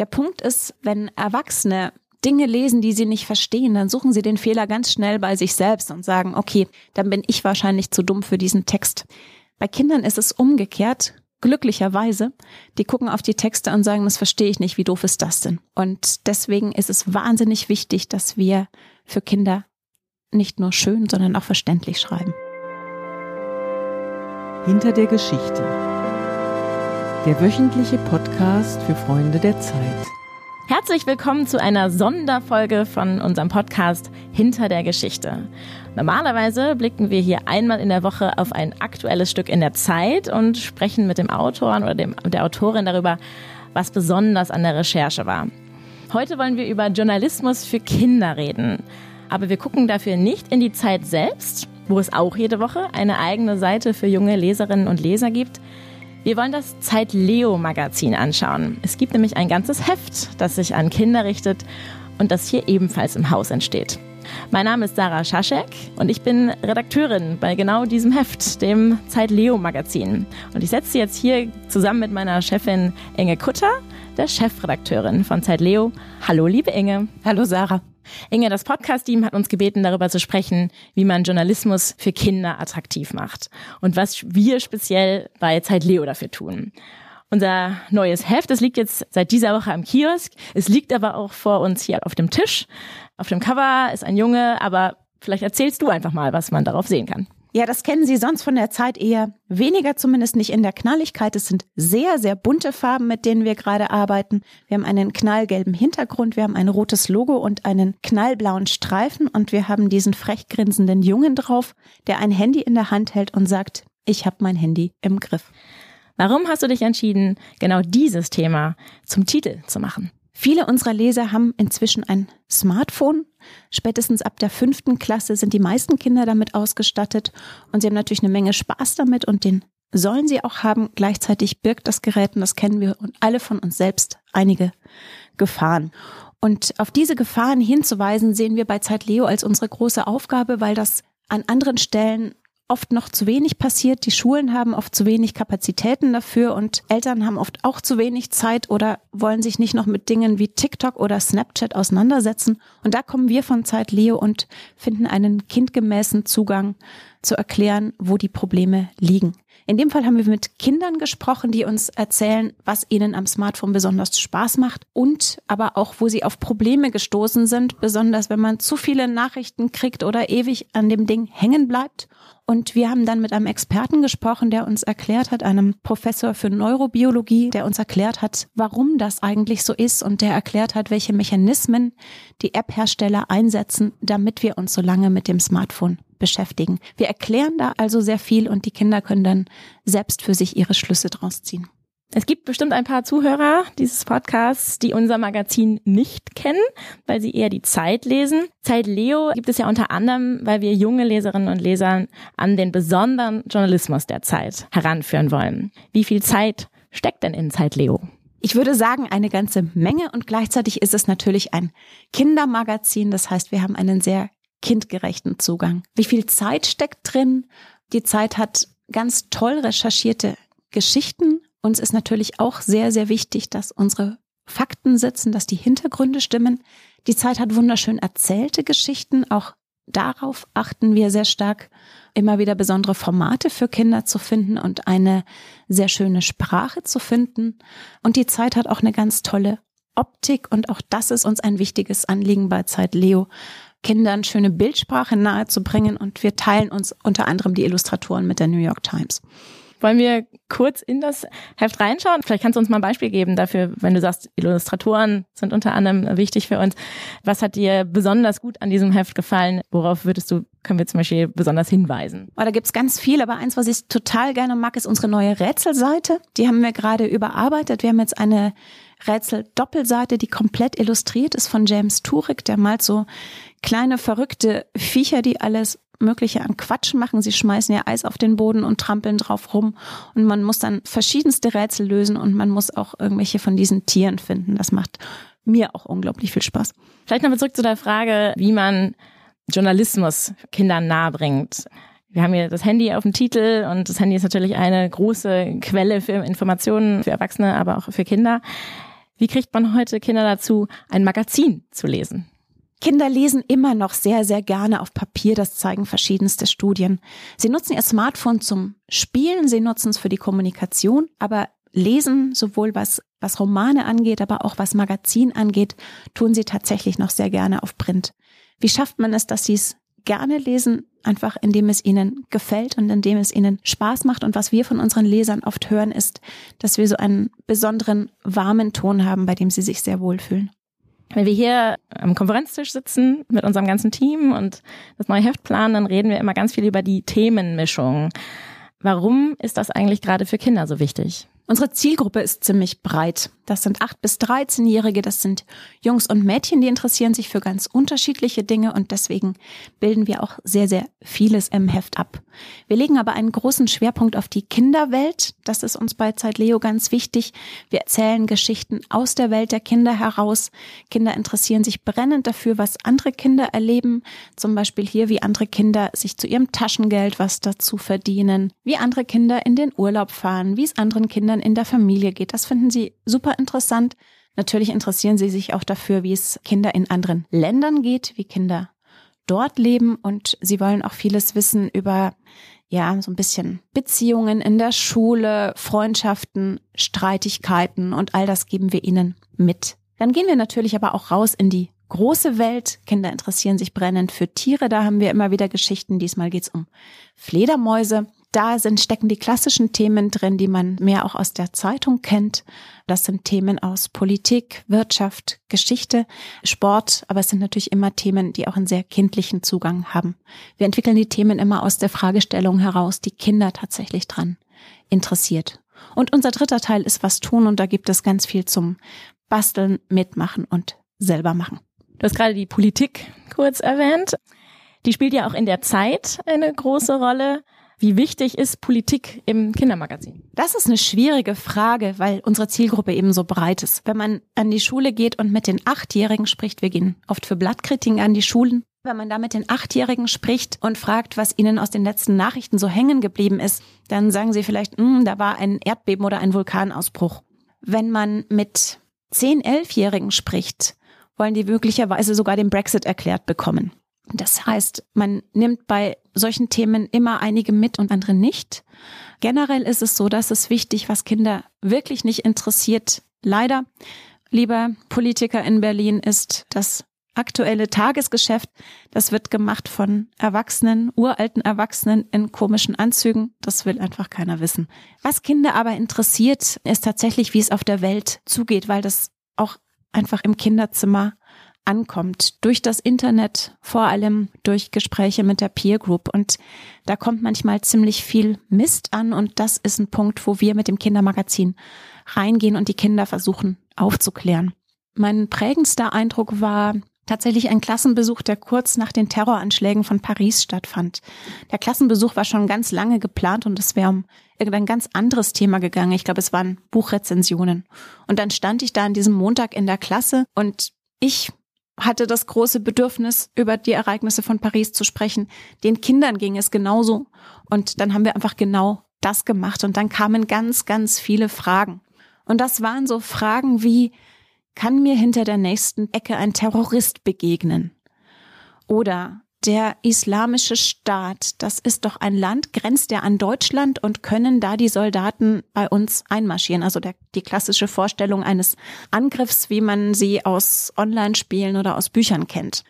Der Punkt ist, wenn Erwachsene Dinge lesen, die sie nicht verstehen, dann suchen sie den Fehler ganz schnell bei sich selbst und sagen, okay, dann bin ich wahrscheinlich zu dumm für diesen Text. Bei Kindern ist es umgekehrt. Glücklicherweise, die gucken auf die Texte und sagen, das verstehe ich nicht, wie doof ist das denn? Und deswegen ist es wahnsinnig wichtig, dass wir für Kinder nicht nur schön, sondern auch verständlich schreiben. Hinter der Geschichte. Der wöchentliche Podcast für Freunde der Zeit. Herzlich willkommen zu einer Sonderfolge von unserem Podcast Hinter der Geschichte. Normalerweise blicken wir hier einmal in der Woche auf ein aktuelles Stück in der Zeit und sprechen mit dem Autoren oder dem, der Autorin darüber, was besonders an der Recherche war. Heute wollen wir über Journalismus für Kinder reden. Aber wir gucken dafür nicht in die Zeit selbst, wo es auch jede Woche eine eigene Seite für junge Leserinnen und Leser gibt, wir wollen das Zeit Leo Magazin anschauen. Es gibt nämlich ein ganzes Heft, das sich an Kinder richtet und das hier ebenfalls im Haus entsteht. Mein Name ist Sarah Schaschek und ich bin Redakteurin bei genau diesem Heft, dem Zeit Leo Magazin. Und ich setze jetzt hier zusammen mit meiner Chefin Inge Kutter, der Chefredakteurin von Zeit Leo. Hallo, liebe Inge. Hallo, Sarah. Inge, das Podcast-Team hat uns gebeten, darüber zu sprechen, wie man Journalismus für Kinder attraktiv macht und was wir speziell bei Zeit Leo dafür tun. Unser neues Heft, das liegt jetzt seit dieser Woche am Kiosk. Es liegt aber auch vor uns hier auf dem Tisch. Auf dem Cover ist ein Junge, aber vielleicht erzählst du einfach mal, was man darauf sehen kann. Ja, das kennen Sie sonst von der Zeit eher weniger, zumindest nicht in der Knalligkeit. Es sind sehr, sehr bunte Farben, mit denen wir gerade arbeiten. Wir haben einen knallgelben Hintergrund, wir haben ein rotes Logo und einen knallblauen Streifen und wir haben diesen frech grinsenden Jungen drauf, der ein Handy in der Hand hält und sagt, ich habe mein Handy im Griff. Warum hast du dich entschieden, genau dieses Thema zum Titel zu machen? Viele unserer Leser haben inzwischen ein Smartphone. Spätestens ab der fünften Klasse sind die meisten Kinder damit ausgestattet und sie haben natürlich eine Menge Spaß damit und den sollen sie auch haben. Gleichzeitig birgt das Gerät, und das kennen wir und alle von uns selbst, einige Gefahren. Und auf diese Gefahren hinzuweisen, sehen wir bei Zeit Leo als unsere große Aufgabe, weil das an anderen Stellen oft noch zu wenig passiert. Die Schulen haben oft zu wenig Kapazitäten dafür und Eltern haben oft auch zu wenig Zeit oder wollen sich nicht noch mit Dingen wie TikTok oder Snapchat auseinandersetzen. Und da kommen wir von Zeit Leo und finden einen kindgemäßen Zugang zu erklären, wo die Probleme liegen. In dem Fall haben wir mit Kindern gesprochen, die uns erzählen, was ihnen am Smartphone besonders Spaß macht und aber auch, wo sie auf Probleme gestoßen sind, besonders wenn man zu viele Nachrichten kriegt oder ewig an dem Ding hängen bleibt. Und wir haben dann mit einem Experten gesprochen, der uns erklärt hat, einem Professor für Neurobiologie, der uns erklärt hat, warum das eigentlich so ist und der erklärt hat, welche Mechanismen die App-Hersteller einsetzen, damit wir uns so lange mit dem Smartphone beschäftigen. Wir erklären da also sehr viel und die Kinder können dann selbst für sich ihre Schlüsse draus ziehen. Es gibt bestimmt ein paar Zuhörer dieses Podcasts, die unser Magazin nicht kennen, weil sie eher die Zeit lesen. Zeit Leo gibt es ja unter anderem, weil wir junge Leserinnen und Leser an den besonderen Journalismus der Zeit heranführen wollen. Wie viel Zeit steckt denn in Zeit Leo? Ich würde sagen, eine ganze Menge und gleichzeitig ist es natürlich ein Kindermagazin. Das heißt, wir haben einen sehr kindgerechten Zugang. Wie viel Zeit steckt drin? Die Zeit hat ganz toll recherchierte Geschichten uns ist natürlich auch sehr, sehr wichtig, dass unsere Fakten sitzen, dass die Hintergründe stimmen. Die Zeit hat wunderschön erzählte Geschichten. Auch darauf achten wir sehr stark, immer wieder besondere Formate für Kinder zu finden und eine sehr schöne Sprache zu finden. Und die Zeit hat auch eine ganz tolle Optik und auch das ist uns ein wichtiges Anliegen bei Zeit Leo, Kindern schöne Bildsprache nahezubringen und wir teilen uns unter anderem die Illustratoren mit der New York Times. Wollen wir kurz in das Heft reinschauen? Vielleicht kannst du uns mal ein Beispiel geben dafür, wenn du sagst, Illustratoren sind unter anderem wichtig für uns. Was hat dir besonders gut an diesem Heft gefallen? Worauf würdest du, können wir zum Beispiel besonders hinweisen? Oh, da gibt's ganz viel, aber eins, was ich total gerne mag, ist unsere neue Rätselseite. Die haben wir gerade überarbeitet. Wir haben jetzt eine Rätsel-Doppelseite, die komplett illustriert ist von James Turek, der malt so kleine verrückte Viecher, die alles Mögliche an Quatsch machen. Sie schmeißen ja Eis auf den Boden und trampeln drauf rum. Und man muss dann verschiedenste Rätsel lösen und man muss auch irgendwelche von diesen Tieren finden. Das macht mir auch unglaublich viel Spaß. Vielleicht nochmal zurück zu der Frage, wie man Journalismus Kindern nahebringt. Wir haben hier das Handy auf dem Titel und das Handy ist natürlich eine große Quelle für Informationen für Erwachsene, aber auch für Kinder. Wie kriegt man heute Kinder dazu, ein Magazin zu lesen? Kinder lesen immer noch sehr, sehr gerne auf Papier. Das zeigen verschiedenste Studien. Sie nutzen ihr Smartphone zum Spielen, sie nutzen es für die Kommunikation, aber lesen, sowohl was, was Romane angeht, aber auch was Magazin angeht, tun sie tatsächlich noch sehr gerne auf Print. Wie schafft man es, dass sie es gerne lesen? Einfach indem es ihnen gefällt und indem es ihnen Spaß macht. Und was wir von unseren Lesern oft hören, ist, dass wir so einen besonderen warmen Ton haben, bei dem sie sich sehr wohlfühlen. Wenn wir hier am Konferenztisch sitzen mit unserem ganzen Team und das neue Heft planen, dann reden wir immer ganz viel über die Themenmischung. Warum ist das eigentlich gerade für Kinder so wichtig? Unsere Zielgruppe ist ziemlich breit. Das sind 8 bis 13-Jährige, das sind Jungs und Mädchen, die interessieren sich für ganz unterschiedliche Dinge und deswegen bilden wir auch sehr, sehr vieles im Heft ab. Wir legen aber einen großen Schwerpunkt auf die Kinderwelt. Das ist uns bei Zeit Leo ganz wichtig. Wir erzählen Geschichten aus der Welt der Kinder heraus. Kinder interessieren sich brennend dafür, was andere Kinder erleben. Zum Beispiel hier, wie andere Kinder sich zu ihrem Taschengeld was dazu verdienen, wie andere Kinder in den Urlaub fahren, wie es anderen Kindern in der Familie geht. Das finden sie super interessant. Natürlich interessieren sie sich auch dafür, wie es Kinder in anderen Ländern geht, wie Kinder dort leben und sie wollen auch vieles wissen über ja, so ein bisschen Beziehungen in der Schule, Freundschaften, Streitigkeiten und all das geben wir ihnen mit. Dann gehen wir natürlich aber auch raus in die große Welt. Kinder interessieren sich brennend für Tiere. Da haben wir immer wieder Geschichten. Diesmal geht's um Fledermäuse. Da sind, stecken die klassischen Themen drin, die man mehr auch aus der Zeitung kennt. Das sind Themen aus Politik, Wirtschaft, Geschichte, Sport, aber es sind natürlich immer Themen, die auch einen sehr kindlichen Zugang haben. Wir entwickeln die Themen immer aus der Fragestellung heraus, die Kinder tatsächlich dran interessiert. Und unser dritter Teil ist was tun und da gibt es ganz viel zum Basteln, Mitmachen und selber machen. Du hast gerade die Politik kurz erwähnt. Die spielt ja auch in der Zeit eine große Rolle. Wie wichtig ist Politik im Kindermagazin? Das ist eine schwierige Frage, weil unsere Zielgruppe eben so breit ist. Wenn man an die Schule geht und mit den Achtjährigen spricht, wir gehen oft für Blattkritiken an die Schulen. Wenn man da mit den Achtjährigen spricht und fragt, was ihnen aus den letzten Nachrichten so hängen geblieben ist, dann sagen sie vielleicht, hm, da war ein Erdbeben oder ein Vulkanausbruch. Wenn man mit zehn, elfjährigen spricht, wollen die möglicherweise sogar den Brexit erklärt bekommen. Das heißt, man nimmt bei solchen Themen immer einige mit und andere nicht. Generell ist es so, dass es wichtig, was Kinder wirklich nicht interessiert. Leider, lieber Politiker in Berlin, ist das aktuelle Tagesgeschäft. Das wird gemacht von Erwachsenen, uralten Erwachsenen in komischen Anzügen. Das will einfach keiner wissen. Was Kinder aber interessiert, ist tatsächlich, wie es auf der Welt zugeht, weil das auch einfach im Kinderzimmer ankommt. Durch das Internet, vor allem durch Gespräche mit der Peer Group. Und da kommt manchmal ziemlich viel Mist an. Und das ist ein Punkt, wo wir mit dem Kindermagazin reingehen und die Kinder versuchen aufzuklären. Mein prägendster Eindruck war tatsächlich ein Klassenbesuch, der kurz nach den Terroranschlägen von Paris stattfand. Der Klassenbesuch war schon ganz lange geplant und es wäre um irgendein ganz anderes Thema gegangen. Ich glaube, es waren Buchrezensionen. Und dann stand ich da an diesem Montag in der Klasse und ich hatte das große Bedürfnis, über die Ereignisse von Paris zu sprechen. Den Kindern ging es genauso. Und dann haben wir einfach genau das gemacht. Und dann kamen ganz, ganz viele Fragen. Und das waren so Fragen wie, kann mir hinter der nächsten Ecke ein Terrorist begegnen? Oder der islamische Staat, das ist doch ein Land, grenzt ja an Deutschland und können da die Soldaten bei uns einmarschieren? Also der, die klassische Vorstellung eines Angriffs, wie man sie aus Online-Spielen oder aus Büchern kennt.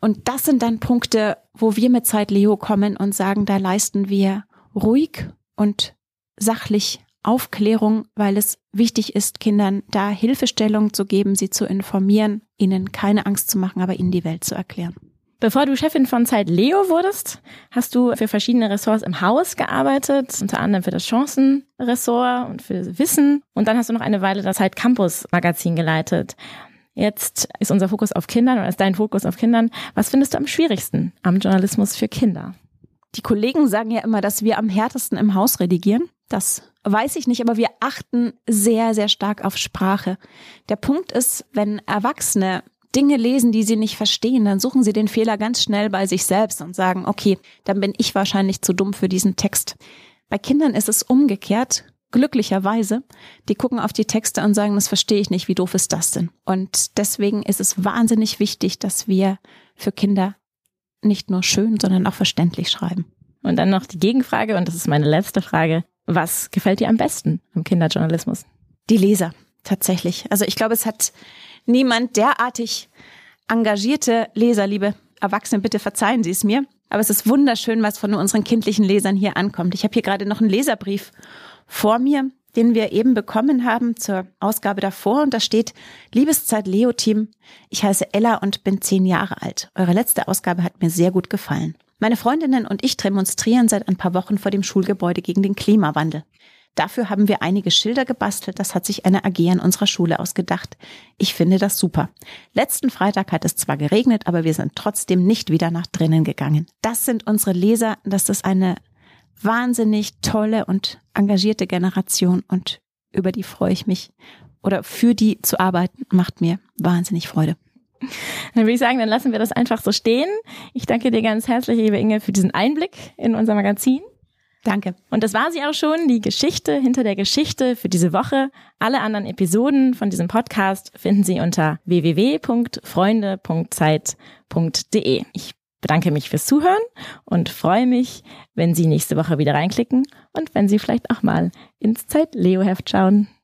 Und das sind dann Punkte, wo wir mit Zeit Leo kommen und sagen, da leisten wir ruhig und sachlich Aufklärung, weil es wichtig ist, Kindern da Hilfestellung zu geben, sie zu informieren, ihnen keine Angst zu machen, aber ihnen die Welt zu erklären. Bevor du Chefin von Zeit Leo wurdest, hast du für verschiedene Ressorts im Haus gearbeitet, unter anderem für das Chancenressort und für Wissen. Und dann hast du noch eine Weile das Zeit Campus Magazin geleitet. Jetzt ist unser Fokus auf Kindern oder ist dein Fokus auf Kindern. Was findest du am schwierigsten am Journalismus für Kinder? Die Kollegen sagen ja immer, dass wir am härtesten im Haus redigieren. Das weiß ich nicht, aber wir achten sehr, sehr stark auf Sprache. Der Punkt ist, wenn Erwachsene Dinge lesen, die sie nicht verstehen, dann suchen sie den Fehler ganz schnell bei sich selbst und sagen, okay, dann bin ich wahrscheinlich zu dumm für diesen Text. Bei Kindern ist es umgekehrt. glücklicherweise, die gucken auf die Texte und sagen, das verstehe ich nicht, wie doof ist das denn? Und deswegen ist es wahnsinnig wichtig, dass wir für Kinder nicht nur schön, sondern auch verständlich schreiben. Und dann noch die Gegenfrage, und das ist meine letzte Frage. Was gefällt dir am besten am Kinderjournalismus? Die Leser, tatsächlich. Also ich glaube, es hat niemand derartig engagierte Leser, liebe Erwachsene, bitte verzeihen Sie es mir. Aber es ist wunderschön, was von unseren kindlichen Lesern hier ankommt. Ich habe hier gerade noch einen Leserbrief vor mir, den wir eben bekommen haben zur Ausgabe davor. Und da steht, Liebeszeit Leo-Team, ich heiße Ella und bin zehn Jahre alt. Eure letzte Ausgabe hat mir sehr gut gefallen. Meine Freundinnen und ich demonstrieren seit ein paar Wochen vor dem Schulgebäude gegen den Klimawandel. Dafür haben wir einige Schilder gebastelt. Das hat sich eine AG an unserer Schule ausgedacht. Ich finde das super. Letzten Freitag hat es zwar geregnet, aber wir sind trotzdem nicht wieder nach drinnen gegangen. Das sind unsere Leser. Das ist eine wahnsinnig tolle und engagierte Generation und über die freue ich mich. Oder für die zu arbeiten macht mir wahnsinnig Freude. Dann würde ich sagen, dann lassen wir das einfach so stehen. Ich danke dir ganz herzlich, liebe Inge, für diesen Einblick in unser Magazin. Danke. Und das war sie auch schon, die Geschichte hinter der Geschichte für diese Woche. Alle anderen Episoden von diesem Podcast finden Sie unter www.freunde.zeit.de. Ich bedanke mich fürs Zuhören und freue mich, wenn Sie nächste Woche wieder reinklicken und wenn Sie vielleicht auch mal ins Zeit-Leo-Heft schauen.